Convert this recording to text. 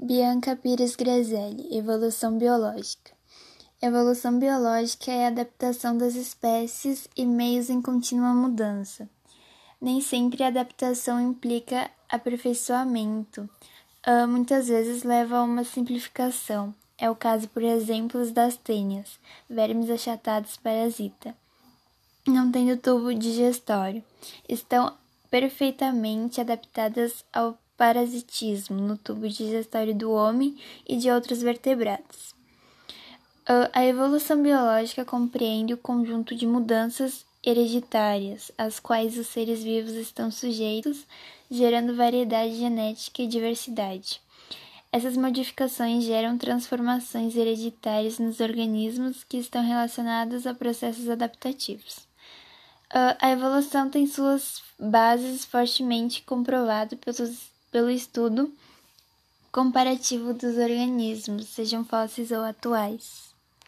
Bianca Pires Grazelli, Evolução Biológica. Evolução biológica é a adaptação das espécies e meios em contínua mudança. Nem sempre a adaptação implica aperfeiçoamento, uh, muitas vezes leva a uma simplificação. É o caso, por exemplo, das tênias, vermes achatados parasita. Não tendo tubo digestório, estão perfeitamente adaptadas ao parasitismo no tubo digestório do homem e de outros vertebrados. A evolução biológica compreende o conjunto de mudanças hereditárias às quais os seres vivos estão sujeitos, gerando variedade genética e diversidade. Essas modificações geram transformações hereditárias nos organismos que estão relacionados a processos adaptativos. A evolução tem suas bases fortemente comprovadas pelos pelo estudo comparativo dos organismos, sejam fósseis ou atuais.